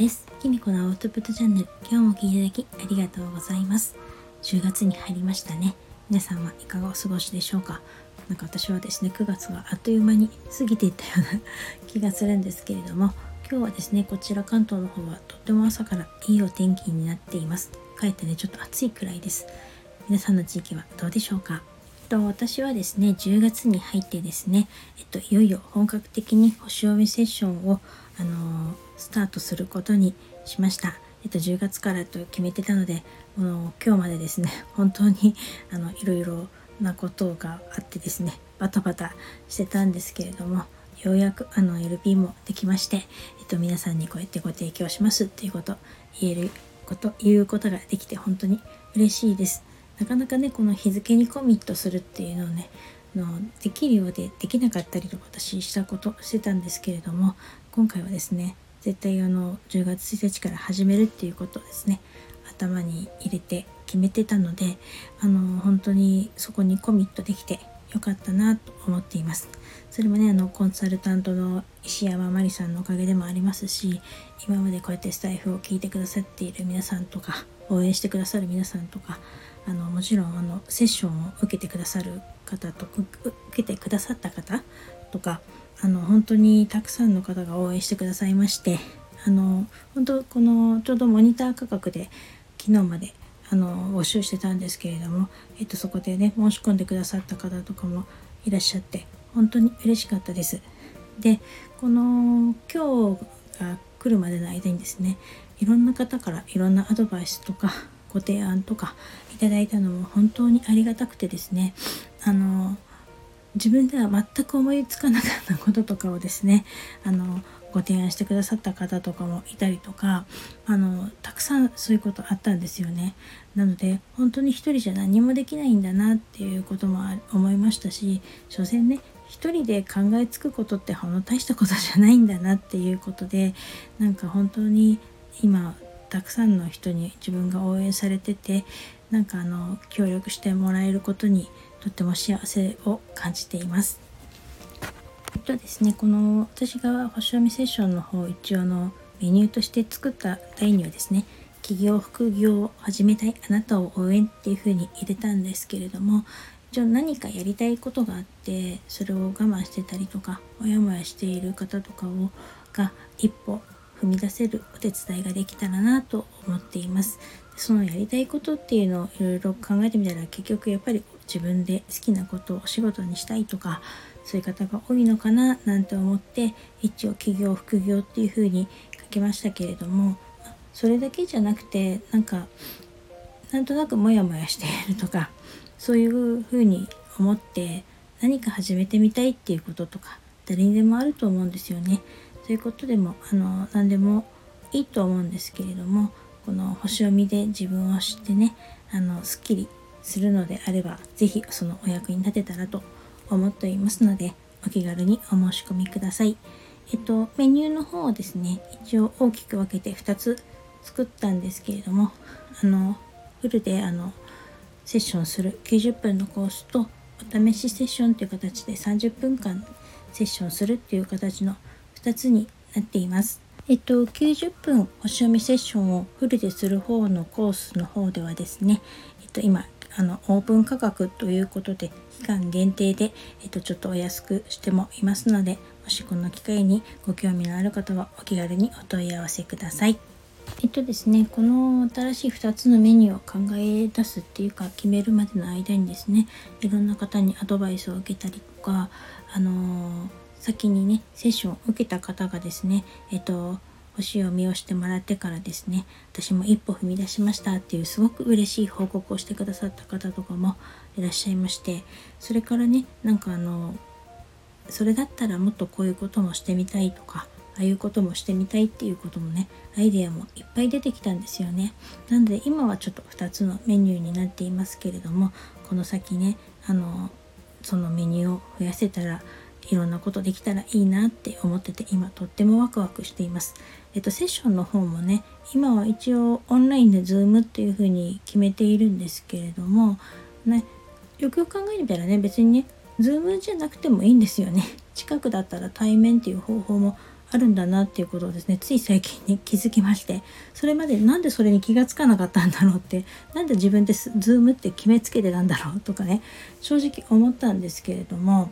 です。きみこのアウトプットチャンネル今日も聞いていただきありがとうございます。10月に入りましたね。皆さんはいかがお過ごしでしょうか？なんか私はですね9月があっという間に過ぎていったような 気がするんですけれども今日はですねこちら関東の方はとっても朝からいいお天気になっています。かえってねちょっと暑いくらいです。皆さんの地域はどうでしょうか？と私はですね10月に入ってですね、えっと、いよいよ本格的に星読みセッションを、あのー、スタートすることにしました。えっと、10月からと決めてたのでもう今日までですね 本当にあのいろいろなことがあってですねバタバタしてたんですけれどもようやくあの LP もできまして、えっと、皆さんにこうやってご提供しますっていうこと言えること言うことができて本当に嬉しいです。なかなかねこの日付にコミットするっていうのをねのできるようでできなかったりとか私したことしてたんですけれども今回はですね絶対あの10月1日から始めるっていうことをですね。頭に入れて決めてたのであの本当にそこにコミットできてよかったなと思っています。それもねあのコンサルタントの石山真理さんのおかげでもありますし今までこうやってスタイフを聞いてくださっている皆さんとか応援してくださる皆さんとかあのもちろんあのセッションを受けてくださる方と受けてくださった方とかあの本当にたくさんの方が応援してくださいましてあの本当このちょうどモニター価格で昨日まであの募集してたんですけれども、えっと、そこでね申し込んでくださった方とかもいらっしゃって本当に嬉しかったです。でこの今日が来るまでの間にですねいろんな方からいろんなアドバイスとかご提案とかいただいたのも本当にありがたくてですねあの自分では全く思いつかなかったこととかをですね あのご提案してくださった方とかもいたりとかあのたくさんそういうことあったんですよね。なので本当に一人じゃ何もできないんだなっていうことも思いましたし所詮ね一人で考えつくことってほんの大したことじゃないんだなっていうことでなんか本当に今たくさんの人に自分が応援されててなんかあの協力してもらえることにとっても幸せを感じています。えっとですねこの私が星読みセッションの方一応のメニューとして作った題にはですね企業副業を始めたいあなたを応援っていう風に入れたんですけれども一応何かやりたいことがあってそれを我慢してたりとかモヤモヤしている方とかをが一歩踏み出せるお手伝いができたらなと思っていますそのやりたいことっていうのをいろいろ考えてみたら結局やっぱり自分で好きなことをお仕事にしたいとかそういう方が多いのかななんて思って一応企業副業っていう風に書きましたけれどもそれだけじゃなくてなんかなんとなくモヤモヤしているとかそういう風に思って何か始めてみたいっていうこととか誰にでもあると思うんですよね。ということでもあの何でもいいと思うんですけれどもこの星読みで自分を知ってねあのすっきりするのであれば是非そのお役に立てたらと思っていますのでお気軽にお申し込みください。えっとメニューの方はですね一応大きく分けて2つ作ったんですけれどもあのフルであのセッションする90分のコースとお試しセッションという形で30分間セッションするっていう形の2つになっています。えっと、90分星読みセッションをフルでする方のコースの方ではですね、えっと、今あのオープン価格ということで期間限定で、えっと、ちょっとお安くしてもいますのでもしこの機会にご興味のある方はお気軽にお問い合わせください。えっとですね、この新しい2つのメニューを考え出すっていうか決めるまでの間にですねいろんな方にアドバイスを受けたりとかあのー先にねセッションを受けた方がですねえっと星読みをしてもらってからですね私も一歩踏み出しましたっていうすごく嬉しい報告をしてくださった方とかもいらっしゃいましてそれからねなんかあのそれだったらもっとこういうこともしてみたいとかああいうこともしてみたいっていうこともねアイデアもいっぱい出てきたんですよね。なので今はちょっと2つのメニューになっていますけれどもこの先ねあのそのメニューを増やせたらいろんなことできたらいいなって思ってて今とってもワクワクしています。えっとセッションの方もね今は一応オンラインで Zoom っていう風に決めているんですけれどもねよくよく考えてみたらね別にね Zoom じゃなくてもいいんですよね。近くだったら対面っていう方法もあるんだなっていうことをですねつい最近に気づきましてそれまでなんでそれに気がつかなかったんだろうってなんで自分でズームって決めつけてたんだろうとかね正直思ったんですけれども、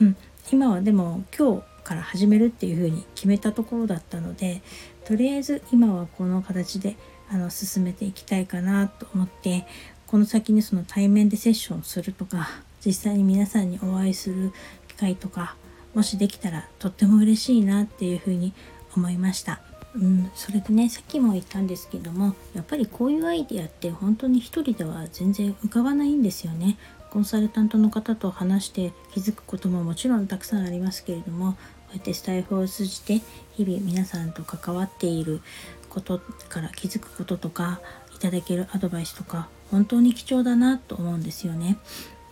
うん、今はでも今日から始めるっていうふうに決めたところだったのでとりあえず今はこの形であの進めていきたいかなと思ってこの先にその対面でセッションするとか実際に皆さんにお会いする機会とかもしできたらとっても嬉しいなっていうふうに思いました。うん、それでねさっきも言ったんですけどもやっぱりこういうアイデアって本当に一人では全然浮かばないんですよね。コンサルタントの方と話して気づくことももちろんたくさんありますけれどもこうやってスタイフを通じて日々皆さんと関わっていることから気づくこととかいただけるアドバイスとか本当に貴重だなと思うんですよね。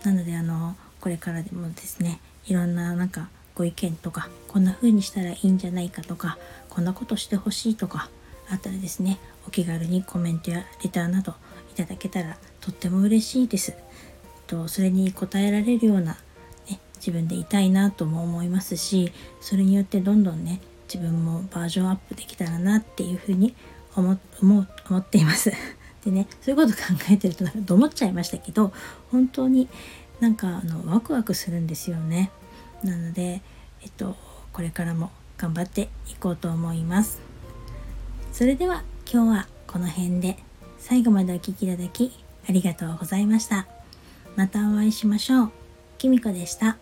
なのであのこれからでもですねいろんななんかご意見とかこんな風にしたらいいんじゃないかとかこんなことしてほしいとかあったらですねお気軽にコメントやレターなどいただけたらとっても嬉しいです。とそれに応えられるような、ね、自分でいたいなとも思いますしそれによってどんどんね自分もバージョンアップできたらなっていうふうに思思思っています。でねそういうこと考えてるとなんかと思っちゃいましたけど本当になんかあのワクワクするんですよね。なので、えっと、これからも頑張っていこうと思います。それでは今日はこの辺で最後までお聴きいただきありがとうございました。またお会いしましょう。きみこでした。